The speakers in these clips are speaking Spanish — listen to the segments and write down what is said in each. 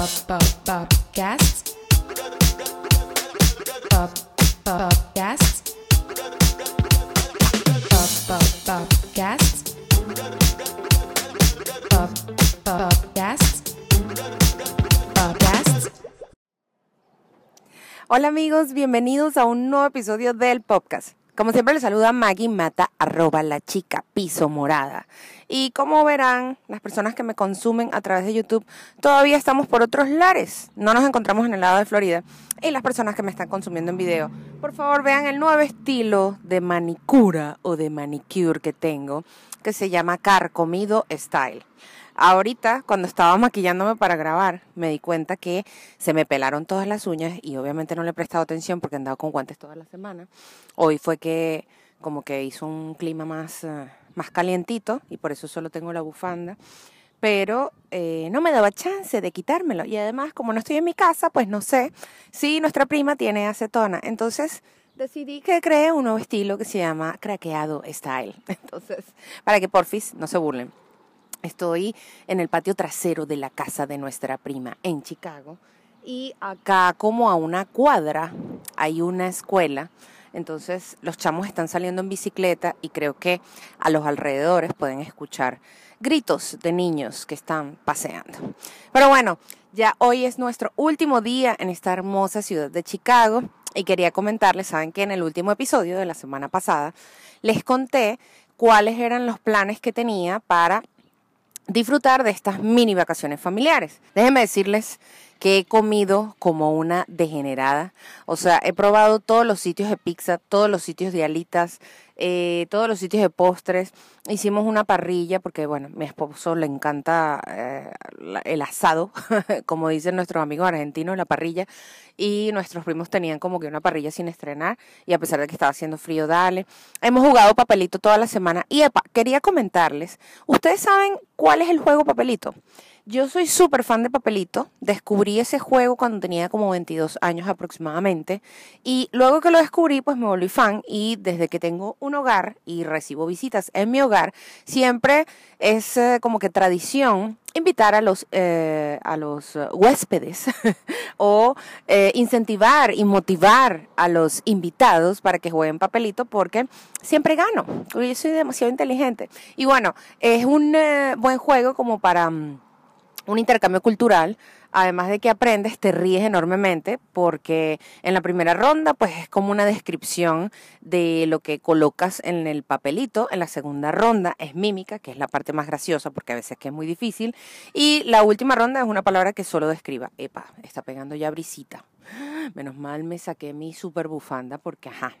Pop Pop Popcast. Pop Pop Popcast. Pop. Hola amigos, bienvenidos a un nuevo episodio del podcast. Como siempre les saluda Maggie Mata, arroba la chica piso morada. Y como verán, las personas que me consumen a través de YouTube, todavía estamos por otros lares. No nos encontramos en el lado de Florida. Y las personas que me están consumiendo en video, por favor vean el nuevo estilo de manicura o de manicure que tengo, que se llama Carcomido Style. Ahorita, cuando estaba maquillándome para grabar, me di cuenta que se me pelaron todas las uñas y obviamente no le he prestado atención porque he andado con guantes toda la semana. Hoy fue que como que hizo un clima más, eh, más calientito y por eso solo tengo la bufanda. Pero eh, no me daba chance de quitármelo. Y además, como no estoy en mi casa, pues no sé si nuestra prima tiene acetona. Entonces decidí que creé un nuevo estilo que se llama craqueado style. Entonces, para que porfis no se burlen. Estoy en el patio trasero de la casa de nuestra prima en Chicago y acá como a una cuadra hay una escuela. Entonces los chamos están saliendo en bicicleta y creo que a los alrededores pueden escuchar gritos de niños que están paseando. Pero bueno, ya hoy es nuestro último día en esta hermosa ciudad de Chicago y quería comentarles, saben que en el último episodio de la semana pasada les conté cuáles eran los planes que tenía para disfrutar de estas mini vacaciones familiares. Déjenme decirles que he comido como una degenerada. O sea, he probado todos los sitios de pizza, todos los sitios de alitas, eh, todos los sitios de postres. Hicimos una parrilla porque, bueno, mi esposo le encanta eh, el asado, como dicen nuestros amigos argentinos, la parrilla. Y nuestros primos tenían como que una parrilla sin estrenar. Y a pesar de que estaba haciendo frío, dale. Hemos jugado papelito toda la semana. Y epa, quería comentarles, ¿ustedes saben cuál es el juego papelito? Yo soy súper fan de Papelito. Descubrí ese juego cuando tenía como 22 años aproximadamente. Y luego que lo descubrí, pues me volví fan. Y desde que tengo un hogar y recibo visitas en mi hogar, siempre es eh, como que tradición invitar a los, eh, a los huéspedes o eh, incentivar y motivar a los invitados para que jueguen papelito porque siempre gano. Yo soy demasiado inteligente. Y bueno, es un buen juego como para... mm, un intercambio cultural, además de que aprendes, te ríes enormemente, porque en la primera ronda, pues es como una descripción de lo que colocas en el papelito. En la segunda ronda es mímica, que es la parte más graciosa, porque a veces que es muy difícil. Y la última ronda es una palabra que solo describa. Epa, está pegando ya brisita. Menos mal me saqué mi super bufanda, porque ajá,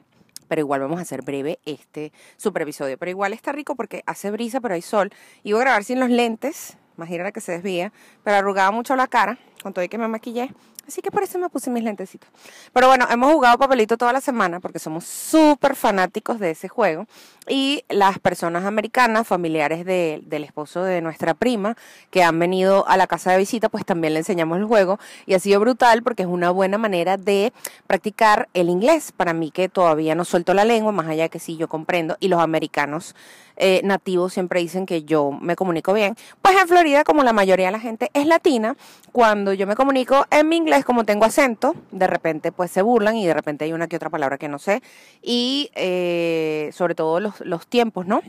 pero igual vamos a hacer breve este super episodio. Pero igual está rico porque hace brisa, pero hay sol. Iba a grabar sin los lentes, imagínate que se desvía, pero arrugaba mucho la cara con todo y que me maquillé. Así que por eso me puse mis lentecitos. Pero bueno, hemos jugado papelito toda la semana porque somos súper fanáticos de ese juego. Y las personas americanas, familiares de- del esposo de nuestra prima, que han venido a la casa de visita, pues también le enseñamos el juego. Y ha sido brutal porque es una buena manera de practicar el inglés. Para mí que todavía no suelto la lengua, más allá de que sí yo comprendo. Y los americanos eh, nativos siempre dicen que yo me comunico bien. Pues en Florida, como la mayoría de la gente es latina, cuando yo me comunico en mi inglés, como tengo acento, de repente pues se burlan y de repente hay una que otra palabra que no sé. Y eh, sobre todo los, los tiempos, ¿no?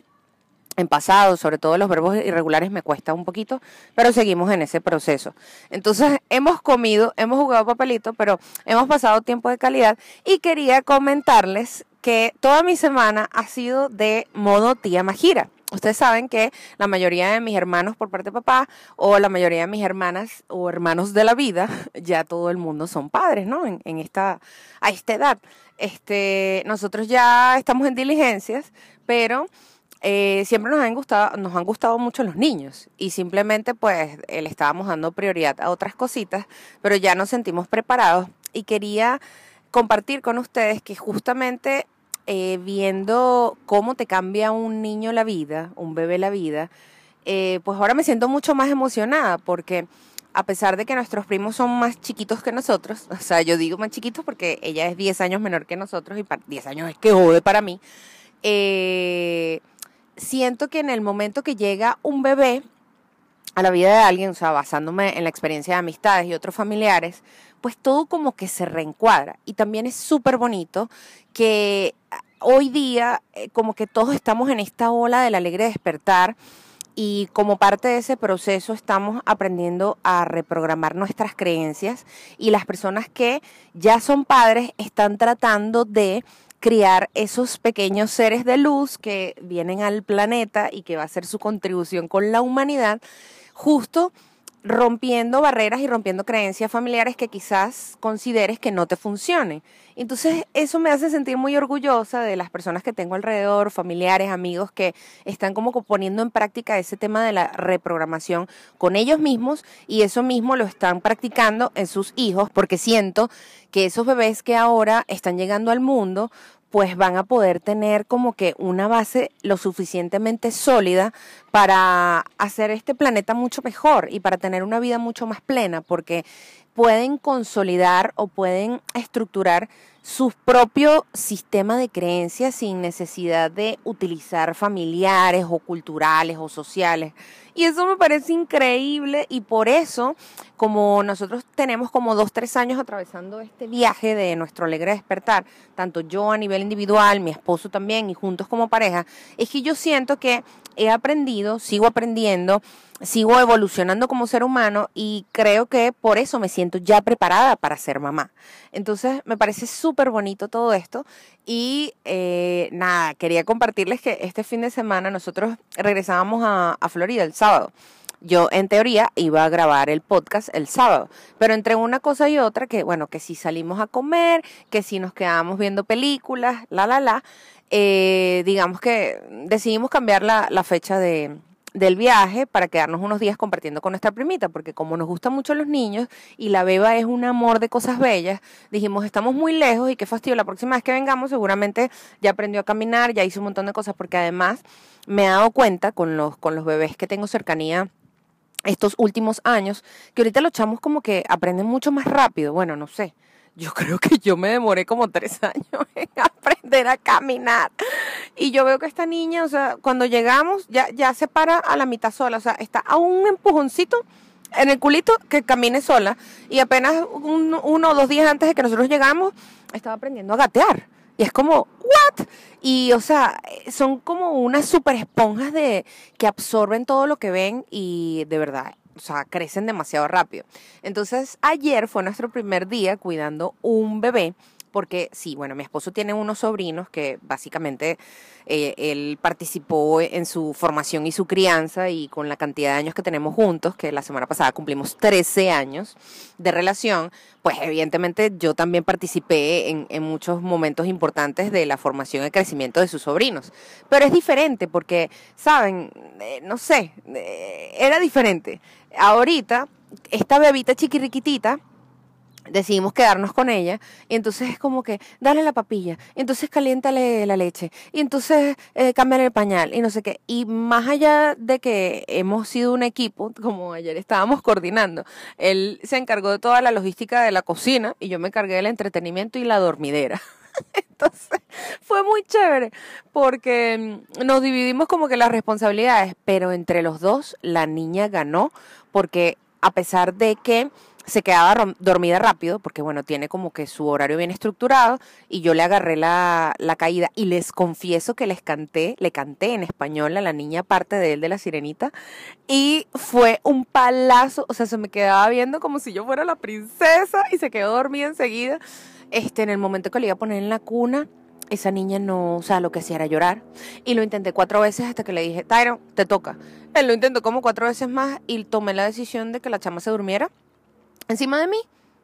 en pasado, sobre todo los verbos irregulares me cuesta un poquito, pero seguimos en ese proceso. Entonces, hemos comido, hemos jugado papelito, pero hemos pasado tiempo de calidad y quería comentarles que toda mi semana ha sido de modo tía Majira. Ustedes saben que la mayoría de mis hermanos por parte de papá o la mayoría de mis hermanas o hermanos de la vida, ya todo el mundo son padres, ¿no? En, en esta, a esta edad. Este, nosotros ya estamos en diligencias, pero eh, siempre nos han gustado, nos han gustado mucho los niños y simplemente pues le estábamos dando prioridad a otras cositas, pero ya nos sentimos preparados y quería compartir con ustedes que justamente eh, viendo cómo te cambia un niño la vida, un bebé la vida, eh, pues ahora me siento mucho más emocionada porque a pesar de que nuestros primos son más chiquitos que nosotros, o sea, yo digo más chiquitos porque ella es 10 años menor que nosotros y pa- 10 años es que jode para mí, eh, siento que en el momento que llega un bebé, a la vida de alguien, o sea, basándome en la experiencia de amistades y otros familiares, pues todo como que se reencuadra. Y también es súper bonito que hoy día eh, como que todos estamos en esta ola del alegre despertar y como parte de ese proceso estamos aprendiendo a reprogramar nuestras creencias y las personas que ya son padres están tratando de criar esos pequeños seres de luz que vienen al planeta y que va a ser su contribución con la humanidad, justo rompiendo barreras y rompiendo creencias familiares que quizás consideres que no te funcionen. Entonces eso me hace sentir muy orgullosa de las personas que tengo alrededor, familiares, amigos que están como poniendo en práctica ese tema de la reprogramación con ellos mismos y eso mismo lo están practicando en sus hijos porque siento que esos bebés que ahora están llegando al mundo pues van a poder tener como que una base lo suficientemente sólida para hacer este planeta mucho mejor y para tener una vida mucho más plena, porque pueden consolidar o pueden estructurar su propio sistema de creencias sin necesidad de utilizar familiares o culturales o sociales. Y eso me parece increíble y por eso, como nosotros tenemos como dos, tres años atravesando este viaje de nuestro alegre despertar, tanto yo a nivel individual, mi esposo también y juntos como pareja, es que yo siento que he aprendido, sigo aprendiendo, sigo evolucionando como ser humano y creo que por eso me siento ya preparada para ser mamá. Entonces me parece súper bonito todo esto y eh, nada, quería compartirles que este fin de semana nosotros regresábamos a, Florida el sábado. Yo en teoría iba a grabar el podcast el sábado, pero entre una cosa y otra, que bueno, que si salimos a comer, que si nos quedamos viendo películas, la, la, la, eh, digamos que decidimos cambiar la fecha de, del viaje para quedarnos unos días compartiendo con nuestra primita, porque como nos gustan mucho los niños y la beba es un amor de cosas bellas, dijimos, estamos muy lejos y qué fastidio, la próxima vez que vengamos seguramente ya aprendió a caminar, ya hizo un montón de cosas, porque además me he dado cuenta con los, con los bebés que tengo cercanía estos últimos años, que ahorita los chamos como que aprenden mucho más rápido. Bueno, no sé. Yo creo que yo me demoré como tres años en aprender a caminar. Y yo veo que esta niña, o sea, cuando llegamos, ya, ya se para a la mitad sola. O sea, está a un empujoncito en el culito que camine sola. Y apenas un- uno o dos días antes de que nosotros llegamos, estaba aprendiendo a gatear. Y es como, ¿what? Y, o sea, son como unas super esponjas de, que absorben todo lo que ven y de verdad, o sea, crecen demasiado rápido. Entonces, ayer fue nuestro primer día cuidando un bebé. Porque sí, bueno, mi esposo tiene unos sobrinos que básicamente eh, él participó en su formación y su crianza y con la cantidad de años que tenemos juntos, que la semana pasada cumplimos 13 años de relación, pues evidentemente yo también participé en, en muchos momentos importantes de la formación y crecimiento de sus sobrinos. Pero es diferente porque, ¿saben? Eh, no sé, eh, era diferente. Ahorita, esta bebita chiquiriquitita, decidimos quedarnos con ella y entonces es como que dale la papilla, y entonces caliéntale la leche y entonces eh, cámbiale el pañal y no sé qué. Y más allá de que hemos sido un equipo, como ayer estábamos coordinando, él se encargó de toda la logística de la cocina y yo me encargué del entretenimiento y la dormidera. Entonces fue muy chévere porque mm, nos dividimos como que las responsabilidades, pero entre los dos la niña ganó porque a pesar de que se quedaba dormida rápido, porque bueno, tiene como que su horario bien estructurado, y yo le agarré la, la caída y les confieso que les canté, le canté en español a la niña parte de él de la sirenita, y fue un palazo, o sea, se me quedaba viendo como si yo fuera la princesa y se quedó dormida enseguida. Este, en el momento que le iba a poner en la cuna, esa niña no, o sea, lo que hacía era llorar. Y lo intenté cuatro veces hasta que le dije, Tyron, te toca. Él lo intentó como cuatro veces más y tomé la decisión de que la chama se durmiera encima de mí.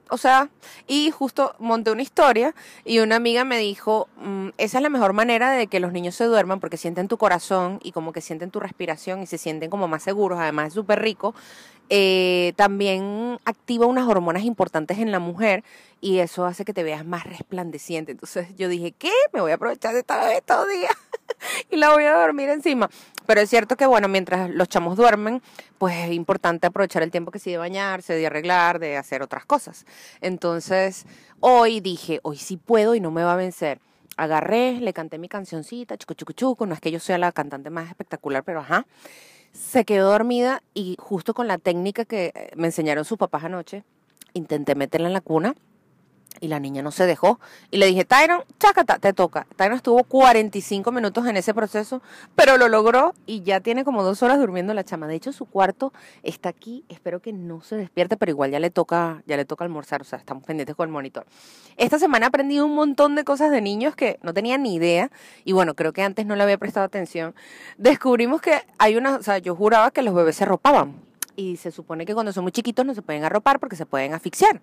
O sea, y justo monté una historia y una amiga me dijo, "Mm, esa es la mejor manera de que los niños se duerman porque sienten tu corazón y como que sienten tu respiración y se sienten como más seguros, además es súper rico. Eh, también activa unas hormonas importantes en la mujer y eso hace que te veas más resplandeciente. Entonces yo dije, ¿qué? Me voy a aprovechar de esta bebé todo día y la voy a dormir encima. Pero es cierto que, bueno, mientras los chamos duermen, pues es importante aprovechar el tiempo que sí de bañarse, de arreglar, de hacer otras cosas. Entonces, hoy dije, hoy sí puedo y no me va a vencer. Agarré, le canté mi cancioncita, chucu chucu chucu, no es que yo sea la cantante más espectacular, pero ajá. se quedó dormida y justo con la técnica que eh, me enseñaron sus papás anoche, intenté meterla en la cuna y la niña no se dejó. Y le dije, Tyron, chácata, te toca. Tyron estuvo 45 minutos en ese proceso, pero lo logró y ya tiene como dos horas durmiendo la chama. De hecho, su cuarto está aquí. Espero que no se despierte, pero igual ya le toca, ya le toca almorzar. O sea, estamos pendientes con el monitor. Esta semana he aprendido un montón de cosas de niños que no tenía ni idea. Y bueno, creo que antes no le había prestado atención. Descubrimos que hay una, o sea, yo juraba que los bebés se ropaban y se supone que cuando son muy chiquitos no se pueden arropar porque se pueden asfixiar.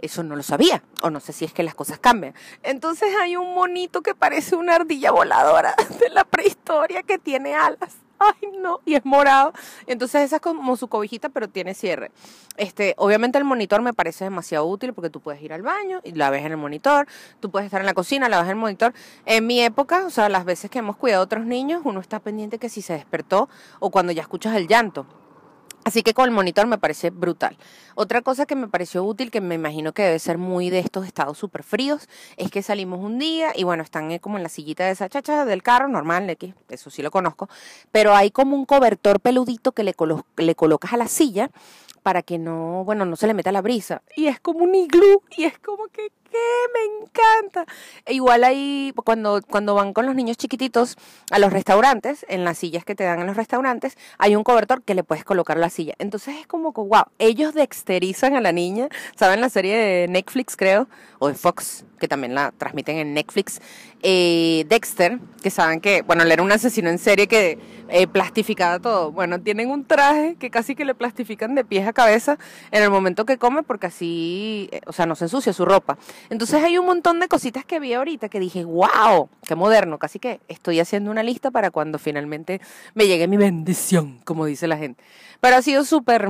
Eso no lo sabía, o no sé si es que las cosas cambian. Entonces hay un monito que parece una ardilla voladora de la prehistoria que tiene alas. Ay, no, y es morado. Entonces esa es como su cobijita, pero tiene cierre. Este, obviamente el monitor me parece demasiado útil porque tú puedes ir al baño y la ves en el monitor, tú puedes estar en la cocina, la ves en el monitor. En mi época, o sea, las veces que hemos cuidado a otros niños, uno está pendiente que si se despertó o cuando ya escuchas el llanto. Así que con el monitor me parece brutal. Otra cosa que me pareció útil, que me imagino que debe ser muy de estos estados súper fríos, es que salimos un día y bueno, están eh, como en la sillita de esa chacha del carro, normal, eso sí lo conozco, pero hay como un cobertor peludito que le, le colocas a la silla para que no, bueno, no se le meta la brisa. Y es como un iglú y es como que me encanta. E igual ahí, cuando, cuando van con los niños chiquititos a los restaurantes, en las sillas que te dan en los restaurantes, hay un cobertor que le puedes colocar la silla. Entonces es como que, wow, ellos dexterizan a la niña. ¿Saben la serie de Netflix, creo? O de Fox, que también la transmiten en Netflix. Eh, Dexter, que saben que, bueno, él era un asesino en serie que eh, plastificaba todo. Bueno, tienen un traje que casi que le plastifican de pies cabeza en el momento que come porque así, eh, o sea, no se ensucia su ropa. Entonces hay un montón de cositas que vi ahorita que dije, wow, qué moderno. Casi que estoy haciendo una lista para cuando finalmente me llegue mi bendición, como dice la gente. Pero ha sido súper...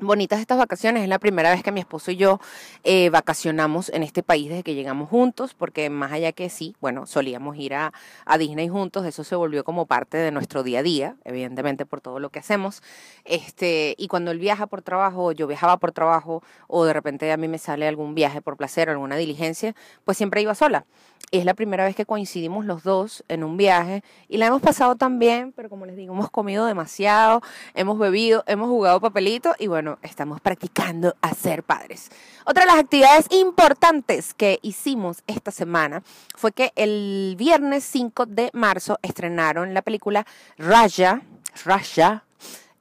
Bonitas estas vacaciones. Es la primera vez que mi esposo y yo eh, vacacionamos en este país desde que llegamos juntos, porque más allá que sí, bueno, solíamos ir a, a, Disney juntos, eso se volvió como parte de nuestro día a día, evidentemente por todo lo que hacemos. Este, y cuando él viaja por trabajo, yo viajaba por trabajo, o de repente a mí me sale algún viaje por placer, alguna diligencia, pues siempre iba sola. Es la primera vez que coincidimos los dos en un viaje y la hemos pasado tan bien, pero como les digo, hemos comido demasiado, hemos bebido, hemos jugado papelito y bueno, estamos practicando a ser padres. Otra de las actividades importantes que hicimos esta semana fue que el viernes 5 de marzo estrenaron la película Raya, Raya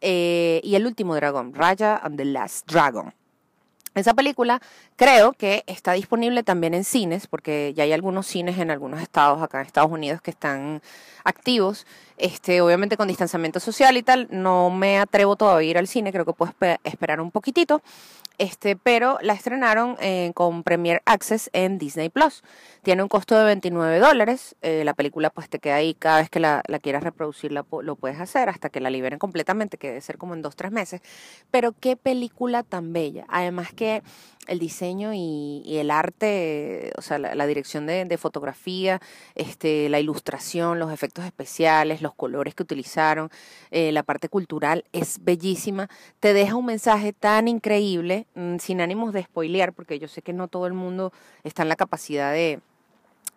eh, y el último dragón, Raya and the Last Dragon. Esa película creo que está disponible también en cines, porque ya hay algunos cines en algunos estados acá en Estados Unidos que están activos. Este, obviamente con distanciamiento social y tal, no me atrevo todavía a ir al cine, creo que puedo esperar un poquitito este, pero la estrenaron eh, con Premier Access en Disney Plus. Tiene un costo de 29 dólares. Eh, la película pues te queda ahí cada vez que la, quieras reproducir lo puedes hacer hasta que la liberen completamente, que debe ser como en dos, tres meses. Pero qué película tan bella. Además que el diseño y, el arte, o sea, la, dirección de, fotografía, este, la ilustración, los efectos especiales, los colores que utilizaron, eh, la parte cultural es bellísima. Te deja un mensaje tan increíble, mm, sin ánimos de spoilear, porque yo sé que no todo el mundo está en la capacidad de,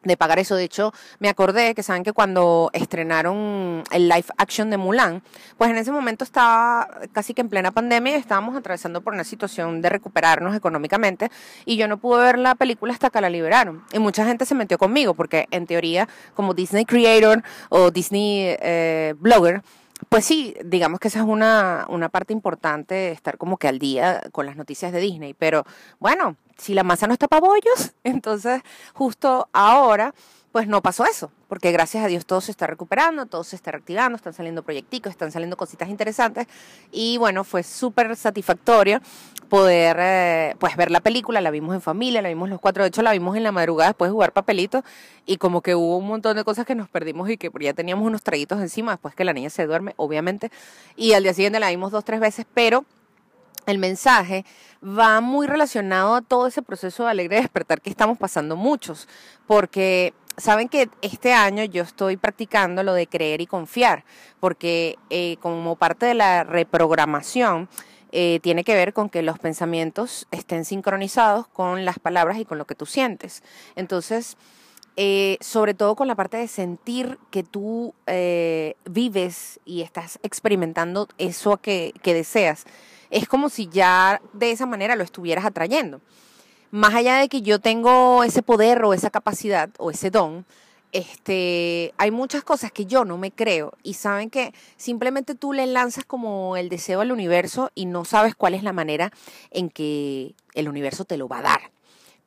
de pagar eso. De hecho, me acordé que saben que cuando estrenaron el live action de Mulan, pues en ese momento estaba casi que en plena pandemia y estábamos atravesando por una situación de recuperarnos económicamente y yo no pude ver la película hasta que la liberaron. Y mucha gente se metió conmigo porque en teoría como Disney Creator o Disney eh, Blogger, pues sí, digamos que esa es una, una parte importante, estar como que al día con las noticias de Disney, pero bueno, si la masa no está para bollos, entonces justo ahora pues no pasó eso, porque gracias a Dios todo se está recuperando, todo se está reactivando, están saliendo proyecticos, están saliendo cositas interesantes y bueno, fue súper satisfactorio poder eh, pues ver la película, la vimos en familia, la vimos los cuatro, de hecho la vimos en la madrugada después de jugar papelito y como que hubo un montón de cosas que nos perdimos y que ya teníamos unos traguitos encima después que la niña se duerme, obviamente, y al día siguiente la vimos dos, tres veces, pero el mensaje va muy relacionado a todo ese proceso de alegre despertar que estamos pasando muchos, porque saben que este año yo estoy practicando lo de creer y confiar, porque eh, como parte de la reprogramación eh, tiene que ver con que los pensamientos estén sincronizados con las palabras y con lo que tú sientes. Entonces, eh, sobre todo con la parte de sentir que tú vives y estás experimentando eso que, que deseas. Es como si ya de esa manera lo estuvieras atrayendo. Más allá de que yo tengo ese poder o esa capacidad o ese don, este, hay muchas cosas que yo no me creo y saben que simplemente tú le lanzas como el deseo al universo y no sabes cuál es la manera en que el universo te lo va a dar.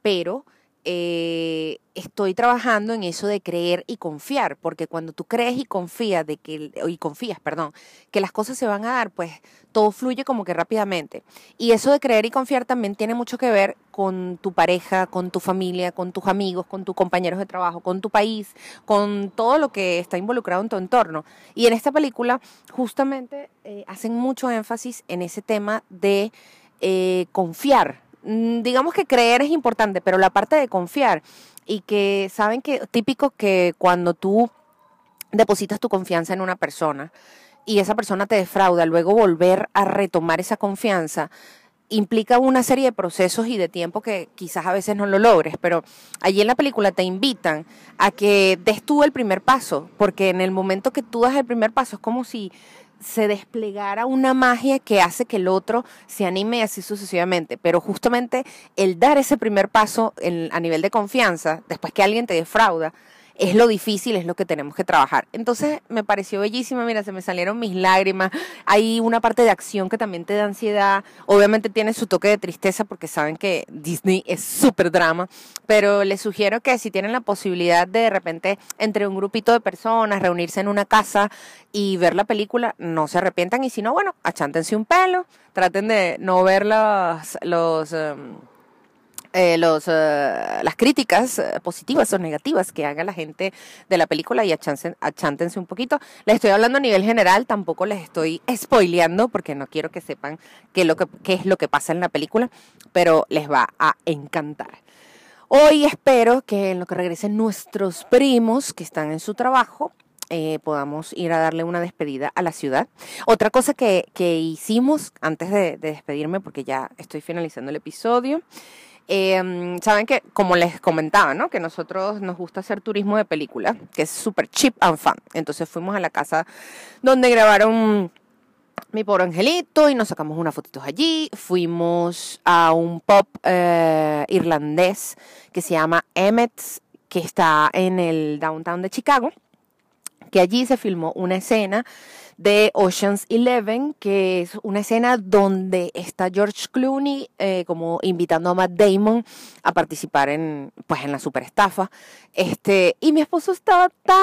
Pero eh, estoy trabajando en eso de creer y confiar, porque cuando tú crees y confías de que y confías, perdón, que las cosas se van a dar, pues todo fluye como que rápidamente. Y eso de creer y confiar también tiene mucho que ver con tu pareja, con tu familia, con tus amigos, con tus compañeros de trabajo, con tu país, con todo lo que está involucrado en tu entorno. Y en esta película justamente eh, hacen mucho énfasis en ese tema de eh, confiar digamos que creer es importante, pero la parte de confiar y que saben que típico que cuando tú depositas tu confianza en una persona y esa persona te defrauda, luego volver a retomar esa confianza implica una serie de procesos y de tiempo que quizás a veces no lo logres, pero allí en la película te invitan a que des tú el primer paso, porque en el momento que tú das el primer paso es como si se desplegara una magia que hace que el otro se anime así sucesivamente. Pero justamente el dar ese primer paso a nivel de confianza, después que alguien te defrauda, es lo difícil, es lo que tenemos que trabajar. Entonces me pareció bellísima, mira, se me salieron mis lágrimas. Hay una parte de acción que también te da ansiedad. Obviamente tiene su toque de tristeza porque saben que Disney es súper drama, pero les sugiero que si tienen la posibilidad de de repente entre un grupito de personas reunirse en una casa y ver la película, no se arrepientan y si no, bueno, achántense un pelo, traten de no ver los... em, eh, los, eh, las críticas eh, positivas o negativas que haga la gente de la película y achántense un poquito. Les estoy hablando a nivel general, tampoco les estoy spoileando porque no quiero que sepan qué, lo que, qué es lo que pasa en la película, pero les va a encantar. Hoy espero que en lo que regresen nuestros primos que están en su trabajo, podamos ir a darle una despedida a la ciudad. Otra cosa que, que hicimos antes de, de, despedirme, porque ya estoy finalizando el episodio, Em, saben que, como les comentaba, ¿no? Que nosotros nos gusta hacer turismo de película, que es súper cheap and fun. Entonces fuimos a la casa donde grabaron mi pobre angelito y nos sacamos unas fotitos allí. Fuimos a un pop eh, irlandés que se llama Emmett's, que está en el downtown de Chicago, que allí se filmó una escena de Ocean's Eleven, que es una escena donde está George Clooney eh, como invitando a Matt Damon a participar en, pues, en la superestafa. Este, y mi esposo estaba tan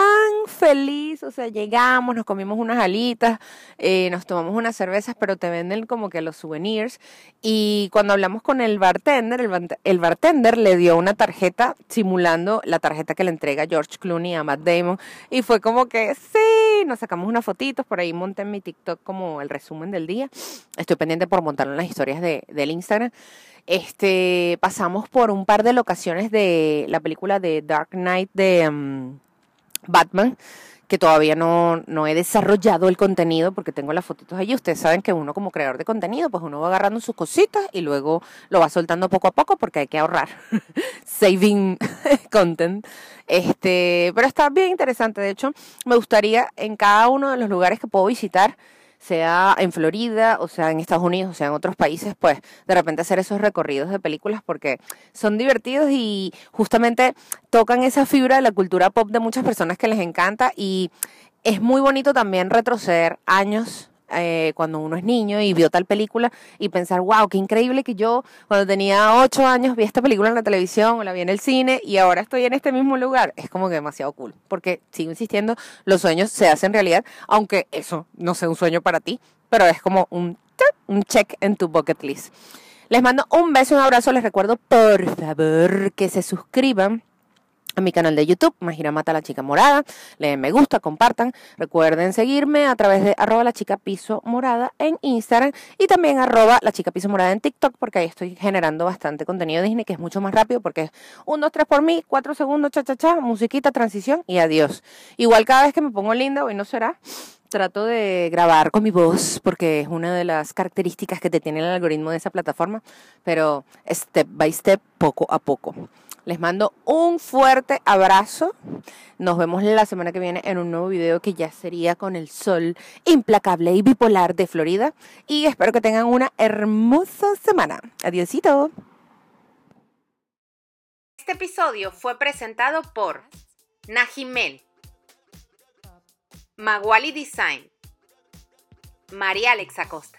feliz, o sea, llegamos, nos comimos unas alitas, eh, nos tomamos unas cervezas, pero te venden como que los souvenirs. Y cuando hablamos con el bartender, el, el bartender le dio una tarjeta simulando la tarjeta que le entrega George Clooney a Matt Damon. Y fue como que, sí, nos sacamos unas fotitos por ahí monté en mi TikTok como el resumen del día. Estoy pendiente por montarlo en las historias de, del Instagram. Este, pasamos por un par de locaciones de la película de Dark Knight de mm, Batman que todavía no, no he desarrollado el contenido porque tengo las fotitos allí. Ustedes saben que uno como creador de contenido, pues uno va agarrando sus cositas y luego lo va soltando poco a poco porque hay que ahorrar. Saving content. Este, pero está bien interesante. De hecho, me gustaría en cada uno de los lugares que puedo visitar sea en Florida, o sea en Estados Unidos, o sea en otros países, pues de repente hacer esos recorridos de películas porque son divertidos y justamente tocan esa fibra de la cultura pop de muchas personas que les encanta y es muy bonito también retroceder años eh, cuando uno es niño y vio tal película y pensar, wow, qué increíble que yo cuando tenía ocho años vi esta película en la televisión o la vi en el cine y ahora estoy en este mismo lugar. Es como que demasiado cool, porque sigo insistiendo, los sueños se hacen realidad, aunque eso no sea un sueño para ti, pero es como un, un check en tu bucket list. Les mando un beso, un abrazo, les recuerdo por favor que se suscriban a mi canal de YouTube, Majira Mata la Chica Morada. Le den me gusta, compartan. Recuerden seguirme a través de arroba la chica piso morada en Instagram y también arroba la chica piso morada en TikTok porque ahí estoy generando bastante contenido Disney que es mucho más rápido porque es un, dos, tres por mí, cuatro segundos, cha, cha, cha, musiquita, transición y adiós. Igual cada vez que me pongo linda, hoy no será, trato de grabar con mi voz porque es una de las características que te tiene el algoritmo de esa plataforma, pero step by step, poco a poco. Les mando un fuerte abrazo. Nos vemos la semana que viene en un nuevo video que ya sería con el sol implacable y bipolar de Florida. Y espero que tengan una hermosa semana. Adiosito. Este episodio fue presentado por Najimel, Maguali Design, María Alexa Costa.